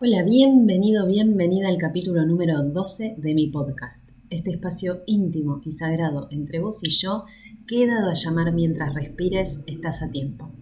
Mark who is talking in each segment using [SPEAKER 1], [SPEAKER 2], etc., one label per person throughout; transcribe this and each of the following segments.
[SPEAKER 1] Hola, bienvenido, bienvenida al capítulo número 12 de mi podcast. Este espacio íntimo y sagrado entre vos y yo que he dado a llamar mientras respires, estás a tiempo.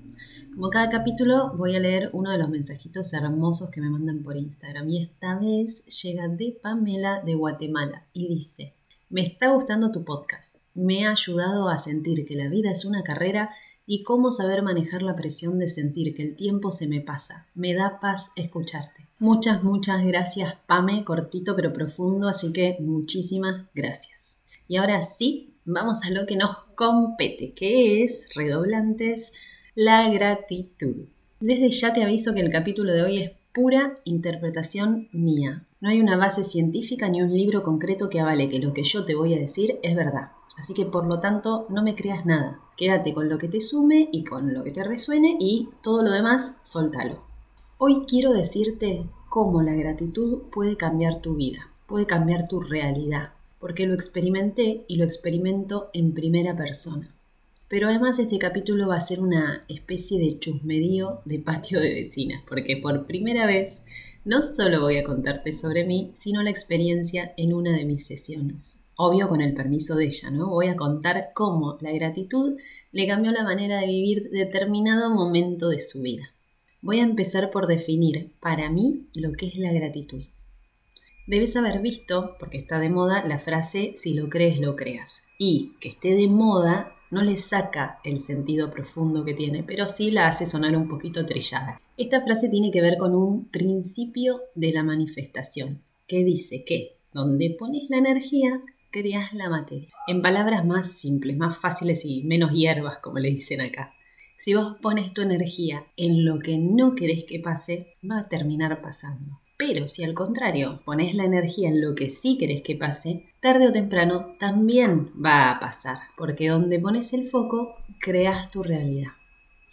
[SPEAKER 1] Como cada capítulo voy a leer uno de los mensajitos hermosos que me mandan por Instagram y esta vez llega de Pamela de Guatemala y dice, me está gustando tu podcast, me ha ayudado a sentir que la vida es una carrera y cómo saber manejar la presión de sentir que el tiempo se me pasa. Me da paz escucharte. Muchas, muchas gracias, Pame, cortito pero profundo, así que muchísimas gracias. Y ahora sí, vamos a lo que nos compete, que es, redoblantes, la gratitud. Desde ya te aviso que el capítulo de hoy es pura interpretación mía. No hay una base científica ni un libro concreto que avale que lo que yo te voy a decir es verdad. Así que por lo tanto no me creas nada. Quédate con lo que te sume y con lo que te resuene y todo lo demás soltalo. Hoy quiero decirte cómo la gratitud puede cambiar tu vida, puede cambiar tu realidad, porque lo experimenté y lo experimento en primera persona. Pero además este capítulo va a ser una especie de chusmerío de patio de vecinas, porque por primera vez no solo voy a contarte sobre mí, sino la experiencia en una de mis sesiones. Obvio con el permiso de ella, ¿no? Voy a contar cómo la gratitud le cambió la manera de vivir determinado momento de su vida. Voy a empezar por definir para mí lo que es la gratitud. Debes haber visto, porque está de moda, la frase si lo crees, lo creas. Y que esté de moda no le saca el sentido profundo que tiene, pero sí la hace sonar un poquito trillada. Esta frase tiene que ver con un principio de la manifestación, que dice que donde pones la energía, creas la materia. En palabras más simples, más fáciles y menos hierbas, como le dicen acá. Si vos pones tu energía en lo que no querés que pase, va a terminar pasando. Pero si al contrario pones la energía en lo que sí querés que pase, tarde o temprano también va a pasar, porque donde pones el foco, creas tu realidad.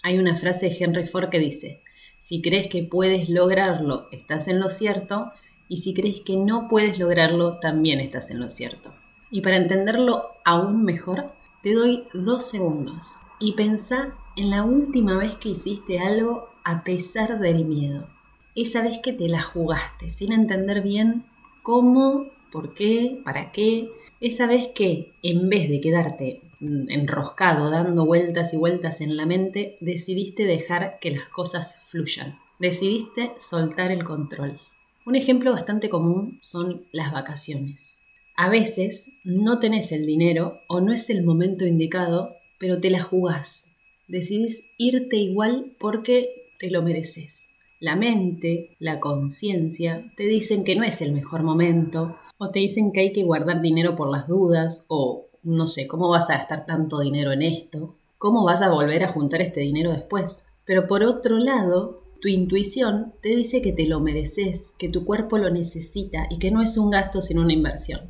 [SPEAKER 1] Hay una frase de Henry Ford que dice, si crees que puedes lograrlo, estás en lo cierto, y si crees que no puedes lograrlo, también estás en lo cierto. Y para entenderlo aún mejor, te doy dos segundos y pensá en la última vez que hiciste algo a pesar del miedo esa vez que te la jugaste, sin entender bien cómo, por qué, para qué, esa vez que en vez de quedarte enroscado dando vueltas y vueltas en la mente, decidiste dejar que las cosas fluyan, decidiste soltar el control. Un ejemplo bastante común son las vacaciones. A veces no tenés el dinero o no es el momento indicado, pero te la jugás. Decidís irte igual porque te lo mereces la mente, la conciencia, te dicen que no es el mejor momento, o te dicen que hay que guardar dinero por las dudas, o no sé, ¿cómo vas a gastar tanto dinero en esto? ¿Cómo vas a volver a juntar este dinero después? Pero por otro lado, tu intuición te dice que te lo mereces, que tu cuerpo lo necesita y que no es un gasto sino una inversión.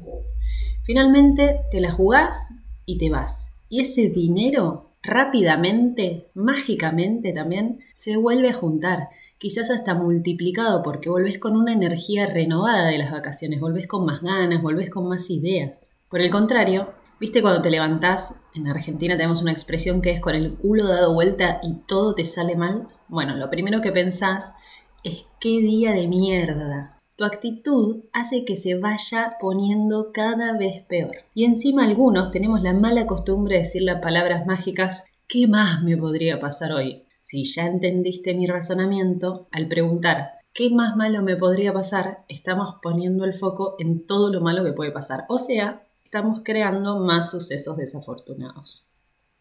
[SPEAKER 1] Finalmente te la jugás y te vas. Y ese dinero rápidamente, mágicamente también, se vuelve a juntar quizás hasta multiplicado porque volvés con una energía renovada de las vacaciones, volvés con más ganas, volvés con más ideas. Por el contrario, ¿viste cuando te levantás? En Argentina tenemos una expresión que es con el culo dado vuelta y todo te sale mal. Bueno, lo primero que pensás es qué día de mierda. Tu actitud hace que se vaya poniendo cada vez peor. Y encima algunos tenemos la mala costumbre de decir las palabras mágicas, ¿qué más me podría pasar hoy? Si ya entendiste mi razonamiento, al preguntar ¿qué más malo me podría pasar? Estamos poniendo el foco en todo lo malo que puede pasar. O sea, estamos creando más sucesos desafortunados.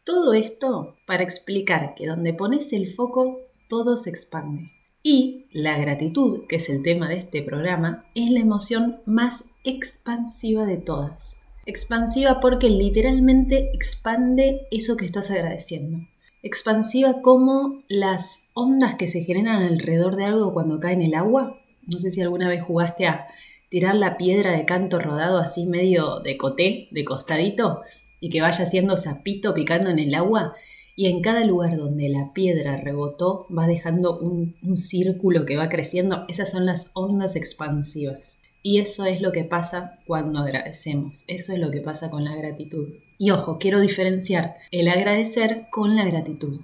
[SPEAKER 1] Todo esto para explicar que donde pones el foco, todo se expande. Y la gratitud, que es el tema de este programa, es la emoción más expansiva de todas. Expansiva porque literalmente expande eso que estás agradeciendo expansiva como las ondas que se generan alrededor de algo cuando cae en el agua. No sé si alguna vez jugaste a tirar la piedra de canto rodado así medio de coté, de costadito, y que vaya haciendo zapito picando en el agua. Y en cada lugar donde la piedra rebotó va dejando un, un círculo que va creciendo. Esas son las ondas expansivas. Y eso es lo que pasa cuando agradecemos, eso es lo que pasa con la gratitud. Y ojo, quiero diferenciar el agradecer con la gratitud.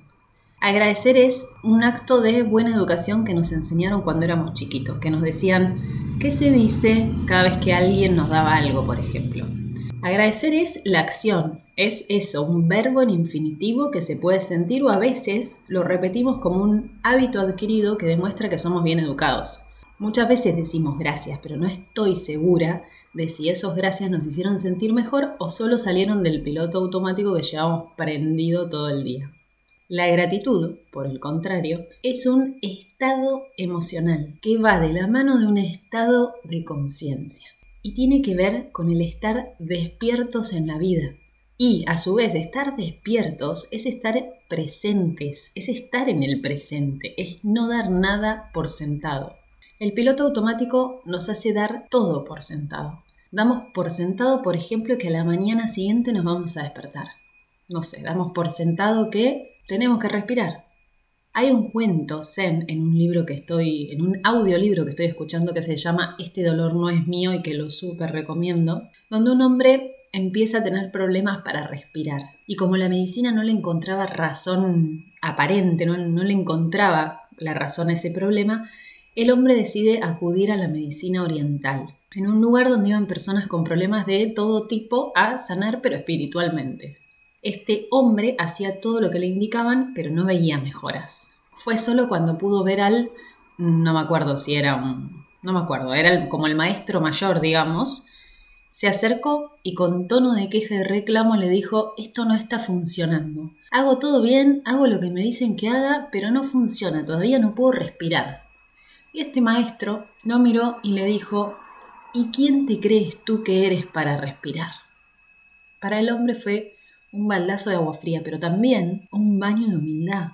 [SPEAKER 1] Agradecer es un acto de buena educación que nos enseñaron cuando éramos chiquitos, que nos decían qué se dice cada vez que alguien nos daba algo, por ejemplo. Agradecer es la acción, es eso, un verbo en infinitivo que se puede sentir o a veces lo repetimos como un hábito adquirido que demuestra que somos bien educados. Muchas veces decimos gracias, pero no estoy segura de si esos gracias nos hicieron sentir mejor o solo salieron del piloto automático que llevamos prendido todo el día. La gratitud, por el contrario, es un estado emocional que va de la mano de un estado de conciencia y tiene que ver con el estar despiertos en la vida. Y a su vez, estar despiertos es estar presentes, es estar en el presente, es no dar nada por sentado. El piloto automático nos hace dar todo por sentado. Damos por sentado, por ejemplo, que a la mañana siguiente nos vamos a despertar. No sé, damos por sentado que tenemos que respirar. Hay un cuento zen en un libro que estoy, en un audiolibro que estoy escuchando que se llama Este dolor no es mío y que lo súper recomiendo, donde un hombre empieza a tener problemas para respirar. Y como la medicina no le encontraba razón aparente, no, no le encontraba la razón a ese problema, el hombre decide acudir a la medicina oriental, en un lugar donde iban personas con problemas de todo tipo a sanar pero espiritualmente. Este hombre hacía todo lo que le indicaban, pero no veía mejoras. Fue solo cuando pudo ver al, no me acuerdo si era un, no me acuerdo, era como el maestro mayor, digamos, se acercó y con tono de queja y reclamo le dijo, esto no está funcionando. Hago todo bien, hago lo que me dicen que haga, pero no funciona, todavía no puedo respirar. Y este maestro lo miró y le dijo, ¿y quién te crees tú que eres para respirar? Para el hombre fue un baldazo de agua fría, pero también un baño de humildad.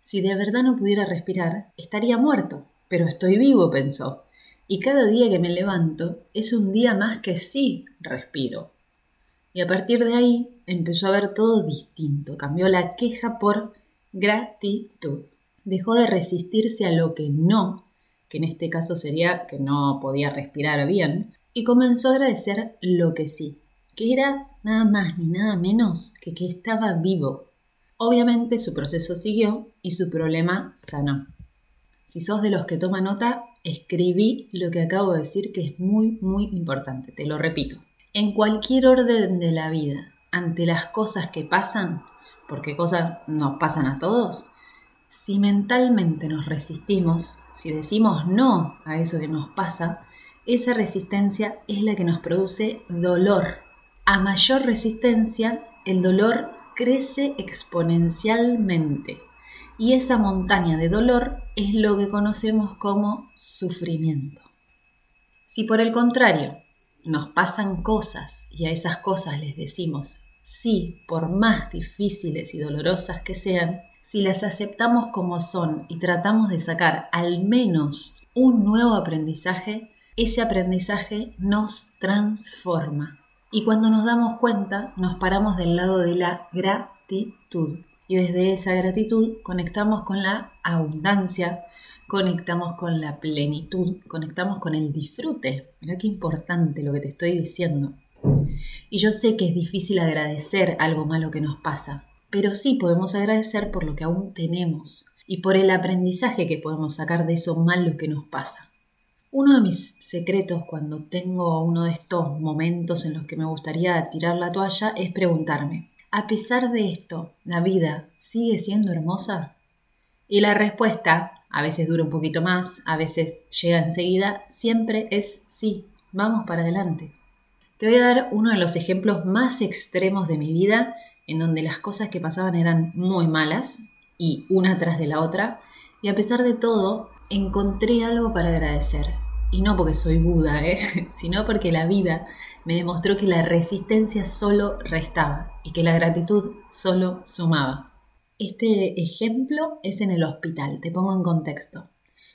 [SPEAKER 1] Si de verdad no pudiera respirar, estaría muerto. Pero estoy vivo, pensó. Y cada día que me levanto es un día más que sí respiro. Y a partir de ahí empezó a ver todo distinto. Cambió la queja por gratitud. Dejó de resistirse a lo que no, que en este caso sería que no podía respirar bien, y comenzó a agradecer lo que sí, que era nada más ni nada menos que que estaba vivo. Obviamente su proceso siguió y su problema sanó. Si sos de los que toma nota, escribí lo que acabo de decir que es muy, muy importante, te lo repito. En cualquier orden de la vida, ante las cosas que pasan, porque cosas nos pasan a todos, si mentalmente nos resistimos, si decimos no a eso que nos pasa, esa resistencia es la que nos produce dolor a mayor resistencia, el dolor crece exponencialmente y esa montaña de dolor es lo que conocemos como sufrimiento. Si por el contrario nos pasan cosas y a esas cosas les decimos sí, por más difíciles y dolorosas que sean, si las aceptamos como son y tratamos de sacar al menos un nuevo aprendizaje, ese aprendizaje nos transforma y cuando nos damos cuenta, nos paramos del lado de la gratitud. Y desde esa gratitud conectamos con la abundancia, conectamos con la plenitud, conectamos con el disfrute. Mira qué importante lo que te estoy diciendo. Y yo sé que es difícil agradecer algo malo que nos pasa, pero sí podemos agradecer por lo que aún tenemos y por el aprendizaje que podemos sacar de eso malo que nos pasa. Uno de mis secretos cuando tengo uno de estos momentos en los que me gustaría tirar la toalla es preguntarme, ¿a pesar de esto, la vida sigue siendo hermosa? Y la respuesta, a veces dura un poquito más, a veces llega enseguida, siempre es sí, vamos para adelante. Te voy a dar uno de los ejemplos más extremos de mi vida, en donde las cosas que pasaban eran muy malas, y una tras de la otra, y a pesar de todo, encontré algo para agradecer. Y no porque soy Buda, ¿eh? sino porque la vida me demostró que la resistencia solo restaba y que la gratitud solo sumaba. Este ejemplo es en el hospital, te pongo en contexto.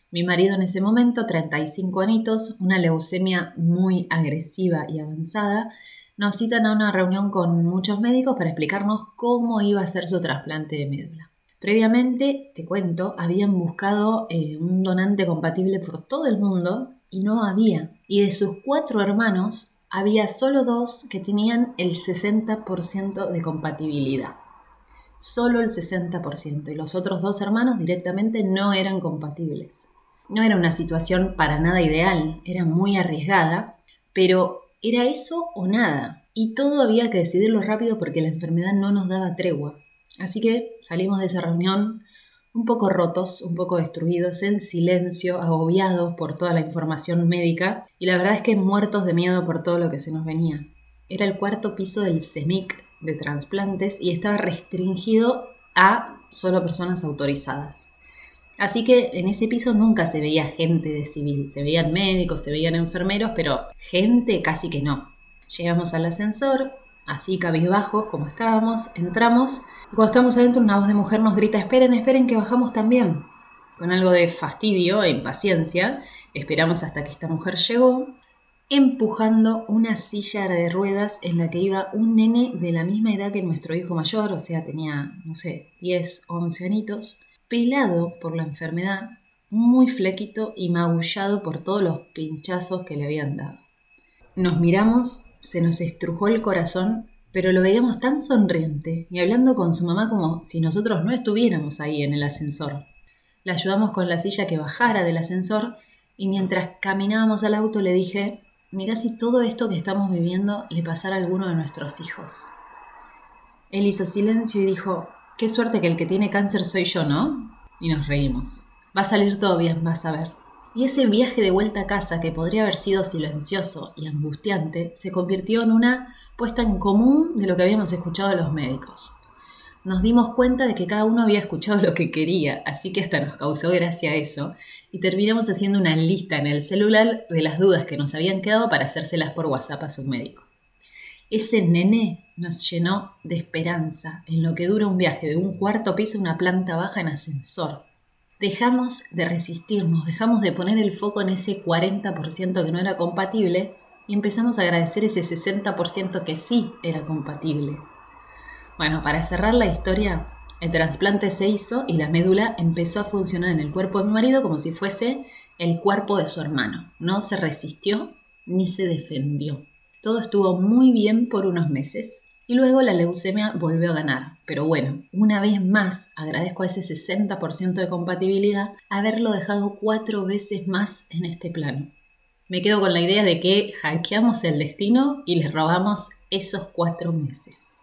[SPEAKER 1] Mi marido en ese momento, 35 anitos, una leucemia muy agresiva y avanzada, nos citan a una reunión con muchos médicos para explicarnos cómo iba a ser su trasplante de médula. Previamente, te cuento, habían buscado eh, un donante compatible por todo el mundo y no había. Y de sus cuatro hermanos, había solo dos que tenían el 60% de compatibilidad. solo el 60% y los otros dos hermanos directamente no eran compatibles. No era una situación para nada ideal, era muy arriesgada, pero era eso o nada. Y todo había que decidirlo rápido porque la enfermedad no nos daba tregua. Así que salimos de esa reunión un poco rotos, un poco destruidos, en silencio, agobiados por toda la información médica y la verdad es que muertos de miedo por todo lo que se nos venía. Era el cuarto piso del CEMIC de trasplantes y estaba restringido a solo personas autorizadas. Así que en ese piso nunca se veía gente de civil, se veían médicos, se veían enfermeros, pero gente casi que no. Llegamos al ascensor, así cabizbajos como estábamos, entramos y cuando estamos adentro una voz de mujer nos grita, esperen, esperen que bajamos también. Con algo de fastidio e impaciencia, esperamos hasta que esta mujer llegó, empujando una silla de ruedas en la que iba un nene de la misma edad que nuestro hijo mayor, o sea, tenía, no sé, 10, 11 anitos, pelado por la enfermedad, muy flequito y magullado por todos los pinchazos que le habían dado. Nos miramos, se nos estrujó el corazón pero lo veíamos tan sonriente y hablando con su mamá como si nosotros no estuviéramos ahí en el ascensor. La ayudamos con la silla que bajara del ascensor y mientras caminábamos al auto le dije, mira si todo esto que estamos viviendo le pasara a alguno de nuestros hijos. Él hizo silencio y dijo, qué suerte que el que tiene cáncer soy yo, ¿no? Y nos reímos. Va a salir todo bien, vas a ver. Y ese viaje de vuelta a casa, que podría haber sido silencioso y angustiante, se convirtió en una puesta en común de lo que habíamos escuchado los médicos. Nos dimos cuenta de que cada uno había escuchado lo que quería, así que hasta nos causó gracia eso, y terminamos haciendo una lista en el celular de las dudas que nos habían quedado para hacérselas por WhatsApp a su médico. Ese nene nos llenó de esperanza en lo que dura un viaje de un cuarto piso a una planta baja en ascensor, dejamos de resistirnos, dejamos de poner el foco en ese 40% que no era compatible y empezamos a agradecer ese 60% que sí era compatible. Bueno, para cerrar la historia, el trasplante se hizo y la médula empezó a funcionar en el cuerpo de mi marido como si fuese el cuerpo de su hermano. No se resistió ni se defendió. Todo estuvo muy bien por unos meses y luego la leucemia volvió a ganar. Pero bueno, una vez más agradezco a ese 60% de compatibilidad haberlo dejado cuatro veces más en este plano. Me quedo con la idea de que hackeamos el destino y le robamos esos cuatro meses.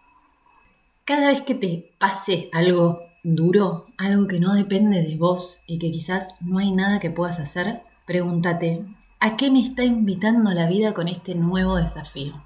[SPEAKER 1] Cada vez que te pase algo duro, algo que no depende de vos y que quizás no hay nada que puedas hacer, pregúntate, ¿a qué me está invitando la vida con este nuevo desafío?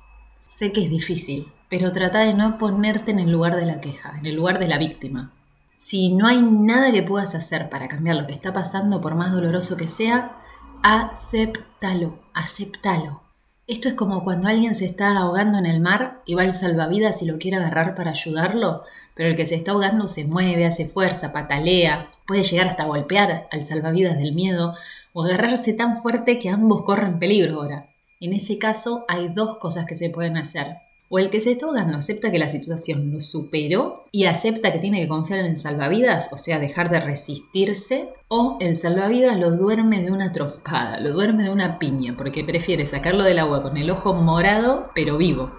[SPEAKER 1] Sé que es difícil, pero trata de no ponerte en el lugar de la queja, en el lugar de la víctima. Si no hay nada que puedas hacer para cambiar lo que está pasando, por más doloroso que sea, aceptalo, aceptalo. Esto es como cuando alguien se está ahogando en el mar y va al salvavidas y lo quiere agarrar para ayudarlo, pero el que se está ahogando se mueve, hace fuerza, patalea, puede llegar hasta golpear al salvavidas del miedo o agarrarse tan fuerte que ambos corren peligro ahora. En ese caso hay dos cosas que se pueden hacer. O el que se está ahogando acepta que la situación lo superó y acepta que tiene que confiar en el salvavidas, o sea, dejar de resistirse, o el salvavidas lo duerme de una trompada, lo duerme de una piña, porque prefiere sacarlo del agua con el ojo morado, pero vivo.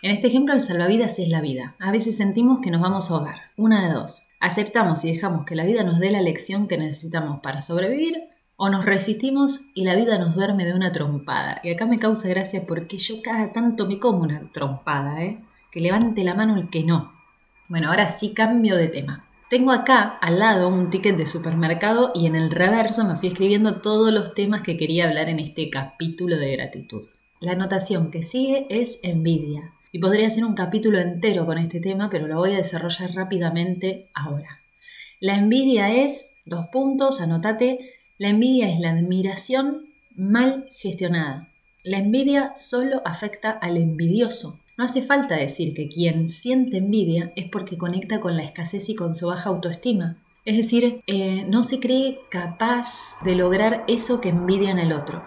[SPEAKER 1] En este ejemplo, el salvavidas es la vida. A veces sentimos que nos vamos a ahogar. Una de dos. Aceptamos y dejamos que la vida nos dé la lección que necesitamos para sobrevivir, o nos resistimos y la vida nos duerme de una trompada. Y acá me causa gracia porque yo cada tanto me como una trompada, ¿eh? Que levante la mano el que no. Bueno, ahora sí cambio de tema. Tengo acá al lado un ticket de supermercado y en el reverso me fui escribiendo todos los temas que quería hablar en este capítulo de gratitud. La anotación que sigue es envidia. Y podría ser un capítulo entero con este tema, pero lo voy a desarrollar rápidamente ahora. La envidia es, dos puntos, anotate, la envidia es la admiración mal gestionada. La envidia solo afecta al envidioso. No hace falta decir que quien siente envidia es porque conecta con la escasez y con su baja autoestima. Es decir, eh, no se cree capaz de lograr eso que envidia en el otro.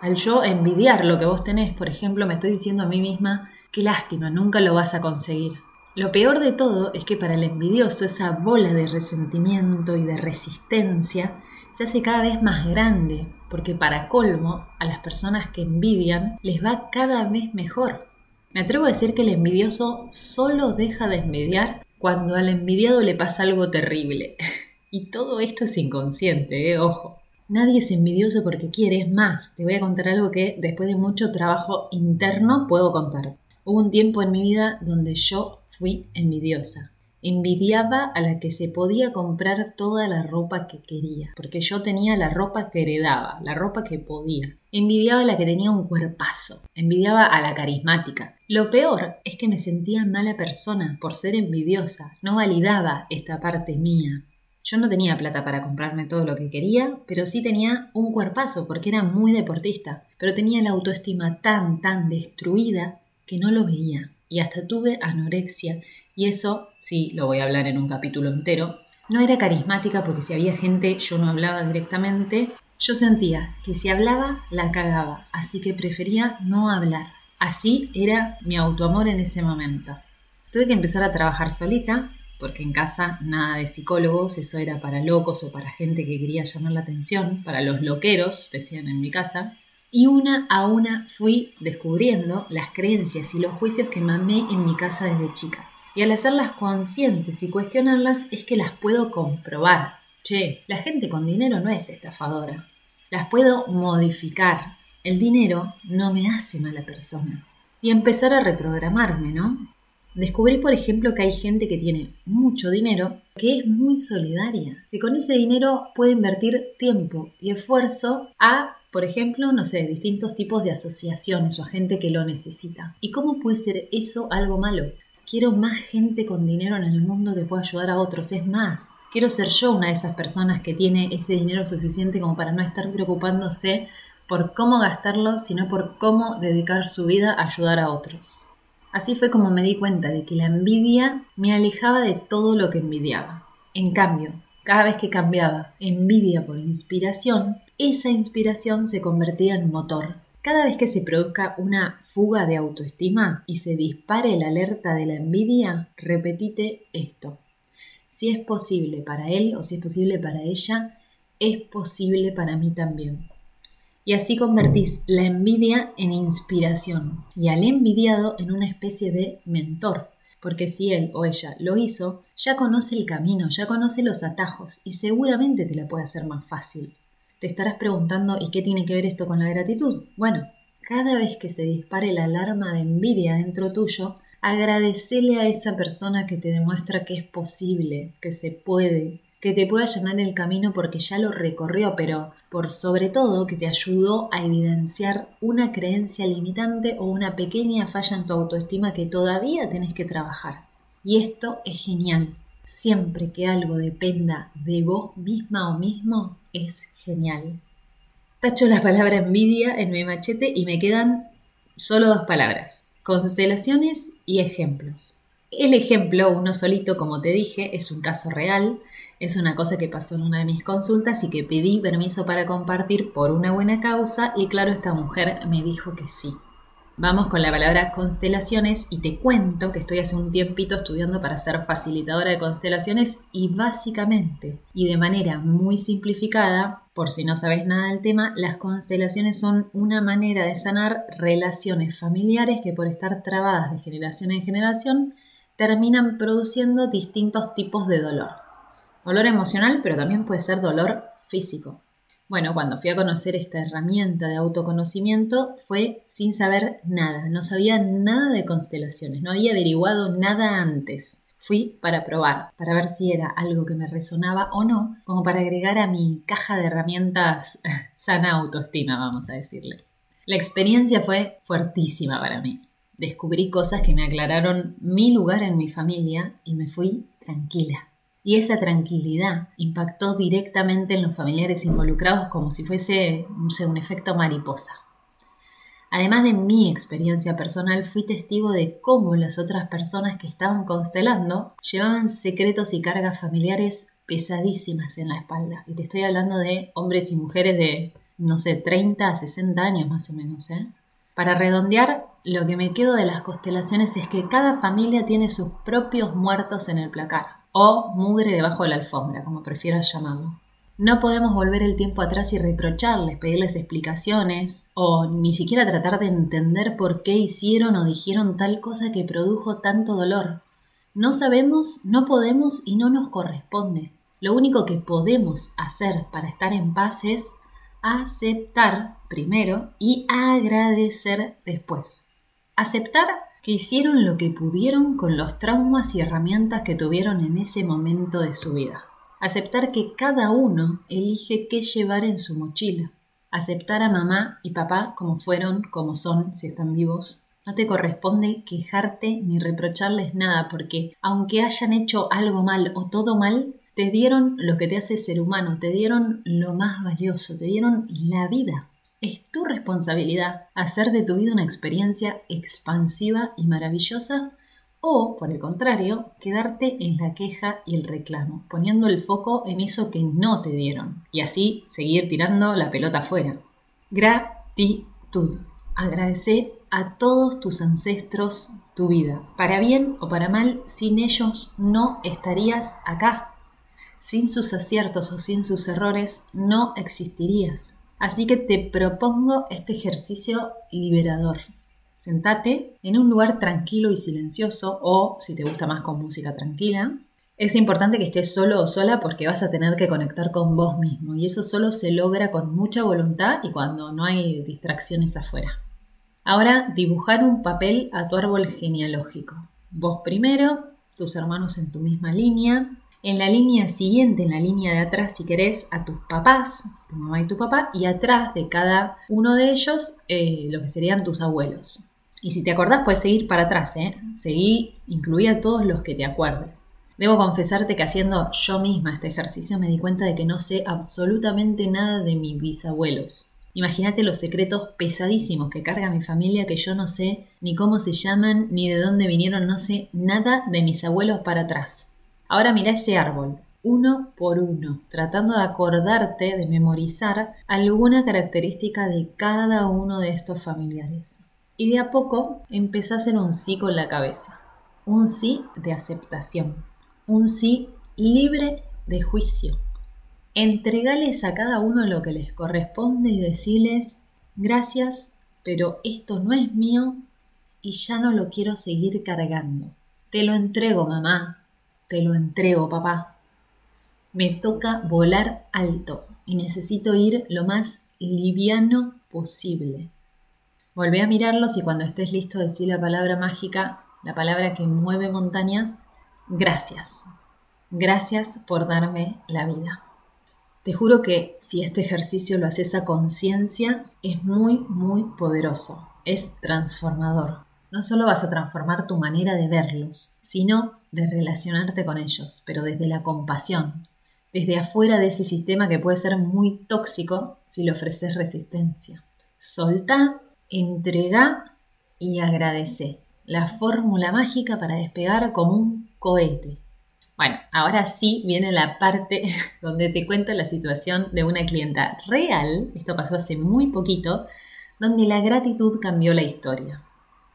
[SPEAKER 1] Al yo envidiar lo que vos tenés, por ejemplo, me estoy diciendo a mí misma, qué lástima, nunca lo vas a conseguir. Lo peor de todo es que para el envidioso esa bola de resentimiento y de resistencia se hace cada vez más grande, porque para colmo, a las personas que envidian les va cada vez mejor. Me atrevo a decir que el envidioso solo deja de envidiar cuando al envidiado le pasa algo terrible. Y todo esto es inconsciente, ¿eh? ojo. Nadie es envidioso porque quiere, más, te voy a contar algo que después de mucho trabajo interno puedo contar. Hubo un tiempo en mi vida donde yo fui envidiosa. Envidiaba a la que se podía comprar toda la ropa que quería, porque yo tenía la ropa que heredaba, la ropa que podía. Envidiaba a la que tenía un cuerpazo, envidiaba a la carismática. Lo peor es que me sentía mala persona por ser envidiosa, no validaba esta parte mía. Yo no tenía plata para comprarme todo lo que quería, pero sí tenía un cuerpazo porque era muy deportista, pero tenía la autoestima tan, tan destruida que no lo veía y hasta tuve anorexia y eso, sí, lo voy a hablar en un capítulo entero, no era carismática porque si había gente yo no hablaba directamente, yo sentía que si hablaba la cagaba, así que prefería no hablar. Así era mi autoamor en ese momento. Tuve que empezar a trabajar solita, porque en casa nada de psicólogos, eso era para locos o para gente que quería llamar la atención, para los loqueros, decían en mi casa y una a una fui descubriendo las creencias y los juicios que mamé en mi casa desde chica. Y al hacerlas conscientes y cuestionarlas es que las puedo comprobar. Che, la gente con dinero no es estafadora. Las puedo modificar. El dinero no me hace mala persona. Y empezar a reprogramarme, ¿no? Descubrí, por ejemplo, que hay gente que tiene mucho dinero, que es muy solidaria, que con ese dinero puede invertir tiempo y esfuerzo a por ejemplo, no sé, distintos tipos de asociaciones o a gente que lo necesita. ¿Y cómo puede ser eso algo malo? Quiero más gente con dinero en el mundo que pueda ayudar a otros. Es más, quiero ser yo una de esas personas que tiene ese dinero suficiente como para no estar preocupándose por cómo gastarlo, sino por cómo dedicar su vida a ayudar a otros. Así fue como me di cuenta de que la envidia me alejaba de todo lo que envidiaba. En cambio, cada vez que cambiaba envidia por inspiración, esa inspiración se convertía en motor. Cada vez que se produzca una fuga de autoestima y se dispare la alerta de la envidia, repetite esto. Si es posible para él o si es posible para ella, es posible para mí también. Y así convertís la envidia en inspiración y al envidiado en una especie de mentor, porque si él o ella lo hizo, ya conoce el camino, ya conoce los atajos y seguramente te la puede hacer más fácil. Te estarás preguntando, ¿y qué tiene que ver esto con la gratitud? Bueno, cada vez que se dispare la alarma de envidia dentro tuyo, agradecele a esa persona que te demuestra que es posible, que se puede, que te pueda llenar el camino porque ya lo recorrió, pero por sobre todo que te ayudó a evidenciar una creencia limitante o una pequeña falla en tu autoestima que todavía tenés que trabajar. Y esto es genial, siempre que algo dependa de vos misma o mismo, es genial. Tacho la palabra envidia en mi machete y me quedan solo dos palabras, constelaciones y ejemplos. El ejemplo, uno solito, como te dije, es un caso real, es una cosa que pasó en una de mis consultas y que pedí permiso para compartir por una buena causa y claro, esta mujer me dijo que sí. Vamos con la palabra constelaciones y te cuento que estoy hace un tiempito estudiando para ser facilitadora de constelaciones y básicamente y de manera muy simplificada, por si no sabes nada del tema, las constelaciones son una manera de sanar relaciones familiares que por estar trabadas de generación en generación terminan produciendo distintos tipos de dolor. Dolor emocional, pero también puede ser dolor físico. Bueno, cuando fui a conocer esta herramienta de autoconocimiento fue sin saber nada, no sabía nada de constelaciones, no había averiguado nada antes. Fui para probar, para ver si era algo que me resonaba o no, como para agregar a mi caja de herramientas sana autoestima, vamos a decirle. La experiencia fue fuertísima para mí. Descubrí cosas que me aclararon mi lugar en mi familia y me fui tranquila y esa tranquilidad impactó directamente en los familiares involucrados como si fuese un efecto mariposa. Además de mi experiencia personal, fui testigo de cómo las otras personas que estaban constelando llevaban secretos y cargas familiares pesadísimas en la espalda. Y te estoy hablando de hombres y mujeres de, no sé, 30 a 60 años más o menos. ¿eh? Para redondear, lo que me quedo de las constelaciones es que cada familia tiene sus propios muertos en el placar o mugre debajo de la alfombra, como prefieras llamarlo. No podemos volver el tiempo atrás y reprocharles, pedirles explicaciones o ni siquiera tratar de entender por qué hicieron o dijeron tal cosa que produjo tanto dolor. No sabemos, no podemos y no nos corresponde. Lo único que podemos hacer para estar en paz es aceptar primero y agradecer después. Aceptar que hicieron lo que pudieron con los traumas y herramientas que tuvieron en ese momento de su vida. Aceptar que cada uno elige qué llevar en su mochila. Aceptar a mamá y papá como fueron, como son, si están vivos. No te corresponde quejarte ni reprocharles nada porque, aunque hayan hecho algo mal o todo mal, te dieron lo que te hace ser humano, te dieron lo más valioso, te dieron la vida. Es tu responsabilidad hacer de tu vida una experiencia expansiva y maravillosa o, por el contrario, quedarte en la queja y el reclamo, poniendo el foco en eso que no te dieron y así seguir tirando la pelota afuera. Gratitud. Agradece a todos tus ancestros tu vida. Para bien o para mal, sin ellos no estarías acá. Sin sus aciertos o sin sus errores, no existirías. Así que te propongo este ejercicio liberador. Sentate en un lugar tranquilo y silencioso o, si te gusta más con música tranquila, es importante que estés solo o sola porque vas a tener que conectar con vos mismo y eso solo se logra con mucha voluntad y cuando no hay distracciones afuera. Ahora dibujar un papel a tu árbol genealógico. Vos primero, tus hermanos en tu misma línea, en la línea siguiente, en la línea de atrás, si querés, a tus papás, tu mamá y tu papá, y atrás de cada uno de ellos, eh, lo que serían tus abuelos. Y si te acordás, puedes seguir para atrás, ¿eh? Seguí, incluí a todos los que te acuerdes. Debo confesarte que haciendo yo misma este ejercicio me di cuenta de que no sé absolutamente nada de mis bisabuelos. Imagínate los secretos pesadísimos que carga mi familia que yo no sé ni cómo se llaman ni de dónde vinieron, no sé nada de mis abuelos para atrás. Ahora mira ese árbol, uno por uno, tratando de acordarte, de memorizar alguna característica de cada uno de estos familiares. Y de a poco empezás a hacer un sí con la cabeza, un sí de aceptación, un sí libre de juicio. Entregales a cada uno lo que les corresponde y decirles, gracias, pero esto no es mío y ya no lo quiero seguir cargando. Te lo entrego, mamá, te lo entrego, papá. Me toca volar alto y necesito ir lo más liviano posible. Volvé a mirarlos y cuando estés listo decir la palabra mágica, la palabra que mueve montañas, gracias. Gracias por darme la vida. Te juro que si este ejercicio lo haces a conciencia, es muy, muy poderoso. Es transformador. No solo vas a transformar tu manera de verlos, sino de relacionarte con ellos, pero desde la compasión, desde afuera de ese sistema que puede ser muy tóxico si le ofreces resistencia. Solta, entrega y agradece. La fórmula mágica para despegar como un cohete. Bueno, ahora sí viene la parte donde te cuento la situación de una clienta real, esto pasó hace muy poquito, donde la gratitud cambió la historia.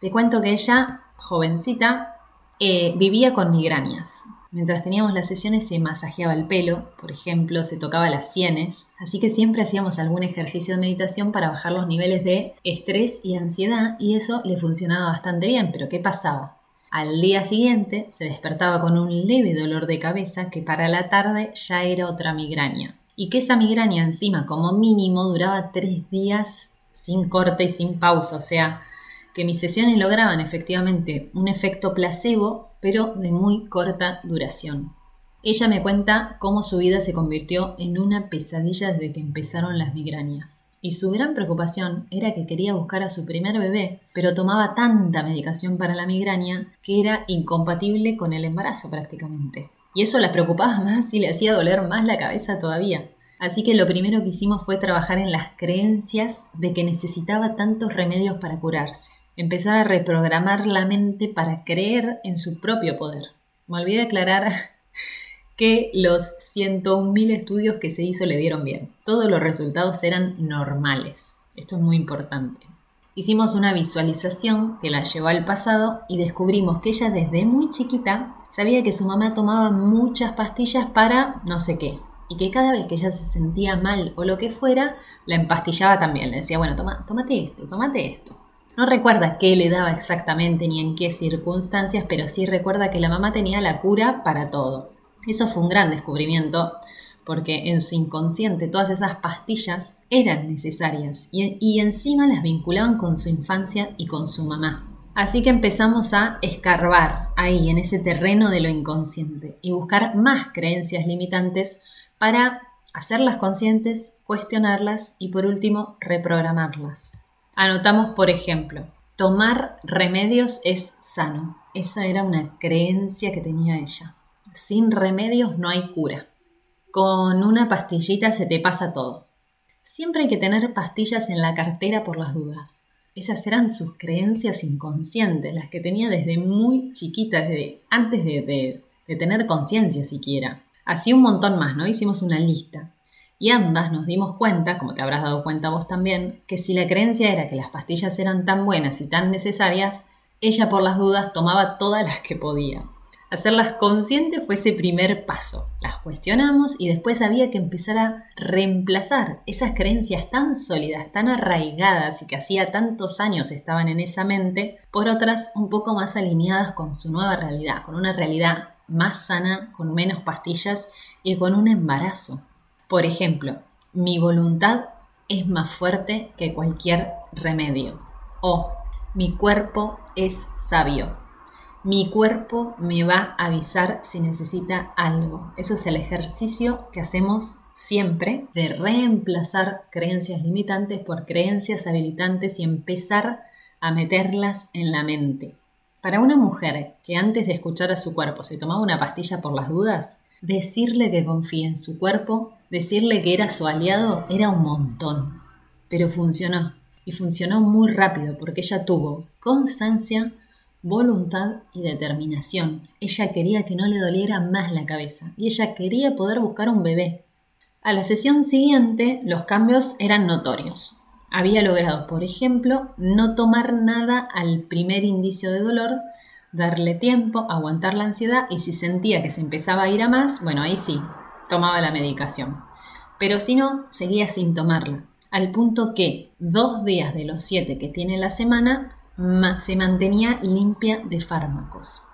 [SPEAKER 1] Te cuento que ella, jovencita, eh, vivía con migrañas. Mientras teníamos las sesiones se masajeaba el pelo, por ejemplo, se tocaba las sienes, así que siempre hacíamos algún ejercicio de meditación para bajar los niveles de estrés y ansiedad y eso le funcionaba bastante bien, pero ¿qué pasaba? Al día siguiente se despertaba con un leve dolor de cabeza que para la tarde ya era otra migraña. Y que esa migraña encima como mínimo duraba tres días sin corte y sin pausa, o sea, que mis sesiones lograban efectivamente un efecto placebo, pero de muy corta duración. Ella me cuenta cómo su vida se convirtió en una pesadilla desde que empezaron las migrañas. Y su gran preocupación era que quería buscar a su primer bebé, pero tomaba tanta medicación para la migraña que era incompatible con el embarazo prácticamente. Y eso la preocupaba más y le hacía doler más la cabeza todavía. Así que lo primero que hicimos fue trabajar en las creencias de que necesitaba tantos remedios para curarse empezar a reprogramar la mente para creer en su propio poder. Me olvidé aclarar que los 101.000 estudios que se hizo le dieron bien. Todos los resultados eran normales. Esto es muy importante. Hicimos una visualización que la llevó al pasado y descubrimos que ella desde muy chiquita sabía que su mamá tomaba muchas pastillas para no sé qué. Y que cada vez que ella se sentía mal o lo que fuera, la empastillaba también. Le decía, bueno, toma, tómate esto, tómate esto. No recuerda qué le daba exactamente ni en qué circunstancias, pero sí recuerda que la mamá tenía la cura para todo. Eso fue un gran descubrimiento porque en su inconsciente todas esas pastillas eran necesarias y, encima las vinculaban con su infancia y con su mamá. Así que empezamos a escarbar ahí en ese terreno de lo inconsciente y buscar más creencias limitantes para hacerlas conscientes, cuestionarlas y por último reprogramarlas. Anotamos, por ejemplo, tomar remedios es sano. Esa era una creencia que tenía ella. Sin remedios no hay cura. Con una pastillita se te pasa todo. Siempre hay que tener pastillas en la cartera por las dudas. Esas eran sus creencias inconscientes, las que tenía desde muy chiquita, desde antes de, de tener conciencia siquiera. Así un montón más, ¿no? Hicimos una lista. Y ambas nos dimos cuenta, como te habrás dado cuenta vos también, que si la creencia era que las pastillas eran tan buenas y tan necesarias, ella por las dudas tomaba todas las que podía. Hacerlas conscientes fue ese primer paso. Las cuestionamos y después había que empezar a reemplazar esas creencias tan sólidas, tan arraigadas y que hacía tantos años estaban en esa mente, por otras un poco más alineadas con su nueva realidad, con una realidad más sana, con menos pastillas y con un embarazo. Por ejemplo, mi voluntad es más fuerte que cualquier remedio. O mi cuerpo es sabio mi cuerpo me va a avisar si necesita algo. Eso es el ejercicio que hacemos siempre de reemplazar creencias limitantes por creencias habilitantes y empezar a meterlas en la mente. Para una mujer que antes de escuchar a su cuerpo se tomaba una pastilla por las dudas, decirle que confía en su cuerpo, decirle que era su aliado, era un montón. Pero funcionó. Y funcionó muy rápido porque ella tuvo constancia, voluntad y determinación. Ella quería que no le doliera más la cabeza y ella quería poder buscar un bebé. A la sesión siguiente los cambios eran notorios. Había logrado, por ejemplo, no tomar nada al primer indicio de dolor, darle tiempo, aguantar la ansiedad y si sentía que se empezaba a ir a más, bueno, ahí sí, tomaba la medicación. Pero si no, seguía sin tomarla, al punto que dos días de los siete que tiene la semana se mantenía limpia de fármacos.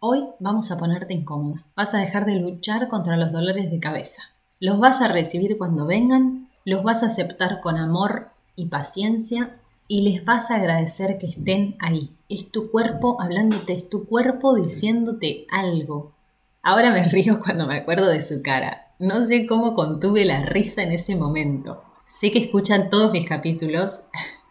[SPEAKER 1] Hoy vamos a ponerte incómoda. Vas a dejar de luchar contra los dolores de cabeza. Los vas a recibir cuando vengan, los vas a aceptar con amor y paciencia y les vas a agradecer que estén ahí. Es tu cuerpo hablándote, es tu cuerpo diciéndote algo. Ahora me río cuando me acuerdo de su cara. No sé cómo contuve la risa en ese momento. Sé que escuchan todos mis capítulos,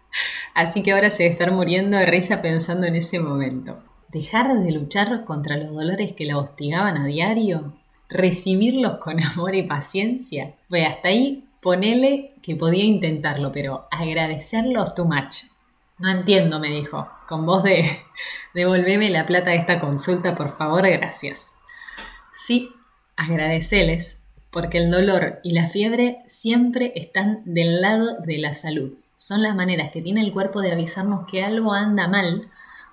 [SPEAKER 1] Así que ahora se debe estar muriendo de risa pensando en ese momento. Dejar de luchar contra los dolores que la hostigaban a diario, recibirlos con amor y paciencia. Pues hasta ahí ponele que podía intentarlo, pero agradecerlos too much. No entiendo, me dijo, con voz de devolveme la plata de esta consulta, por favor, gracias. Sí, agradecerles, porque el dolor y la fiebre siempre están del lado de la salud son las maneras que tiene el cuerpo de avisarnos que algo anda mal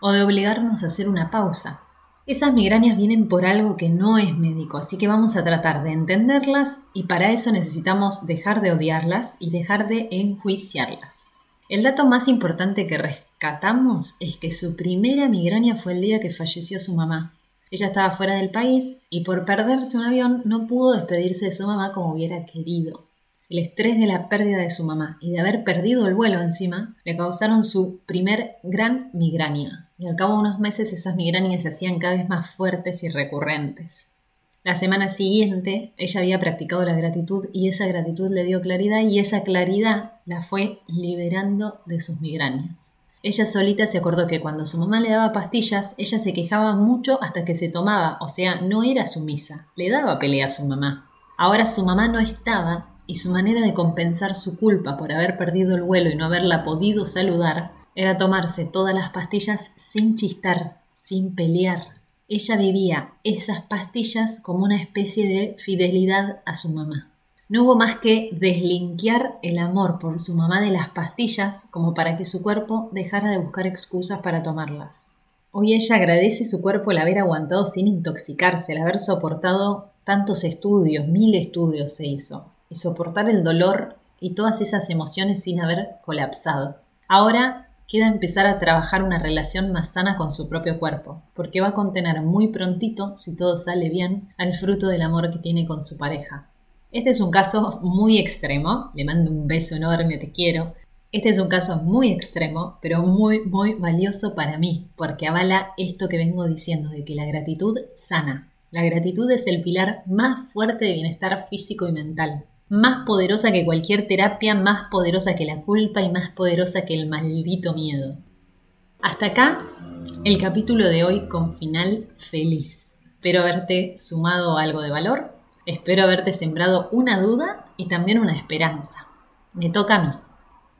[SPEAKER 1] o de obligarnos a hacer una pausa. Esas migrañas vienen por algo que no es médico, así que vamos a tratar de entenderlas y para eso necesitamos dejar de odiarlas y dejar de enjuiciarlas. El dato más importante que rescatamos es que su primera migraña fue el día que falleció su mamá. Ella estaba fuera del país y por perderse un avión no pudo despedirse de su mamá como hubiera querido. El estrés de la pérdida de su mamá y de haber perdido el vuelo encima le causaron su primer gran migraña, y al cabo de unos meses esas migrañas se hacían cada vez más fuertes y recurrentes. La semana siguiente ella había practicado la gratitud y esa gratitud le dio claridad y esa claridad la fue liberando de sus migrañas. Ella solita se acordó que cuando su mamá le daba pastillas, ella se quejaba mucho hasta que se tomaba, o sea, no era sumisa, le daba pelea a su mamá. Ahora su mamá no estaba y su manera de compensar su culpa por haber perdido el vuelo y no haberla podido saludar era tomarse todas las pastillas sin chistar, sin pelear. Ella vivía esas pastillas como una especie de fidelidad a su mamá. No hubo más que deslinkear el amor por su mamá de las pastillas como para que su cuerpo dejara de buscar excusas para tomarlas. Hoy ella agradece su cuerpo el haber aguantado sin intoxicarse, el haber soportado tantos estudios, mil estudios se hizo, y soportar el dolor y todas esas emociones sin haber colapsado. Ahora queda empezar a trabajar una relación más sana con su propio cuerpo, porque va a contener muy prontito, si todo sale bien, al fruto del amor que tiene con su pareja. Este es un caso muy extremo, le mando un beso enorme, te quiero. Este es un caso muy extremo, pero muy, muy valioso para mí, porque avala esto que vengo diciendo, de que la gratitud sana. La gratitud es el pilar más fuerte de bienestar físico y mental más poderosa que cualquier terapia, más poderosa que la culpa y más poderosa que el maldito miedo. Hasta acá el capítulo de hoy con final feliz. Espero haberte sumado algo de valor, espero haberte sembrado una duda y también una esperanza. Me toca a mí.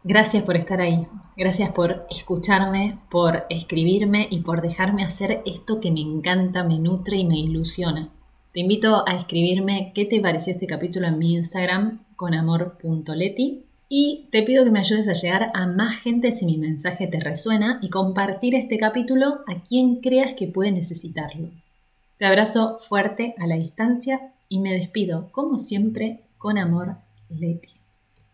[SPEAKER 1] Gracias por estar ahí, gracias por escucharme, por escribirme y por dejarme hacer esto que me encanta, me nutre y me ilusiona. Te invito a escribirme qué te pareció este capítulo en mi Instagram con amor.leti y te pido que me ayudes a llegar a más gente si mi mensaje te resuena y compartir este capítulo a quien creas que puede necesitarlo. Te abrazo fuerte a la distancia y me despido, como siempre, con amor, Leti.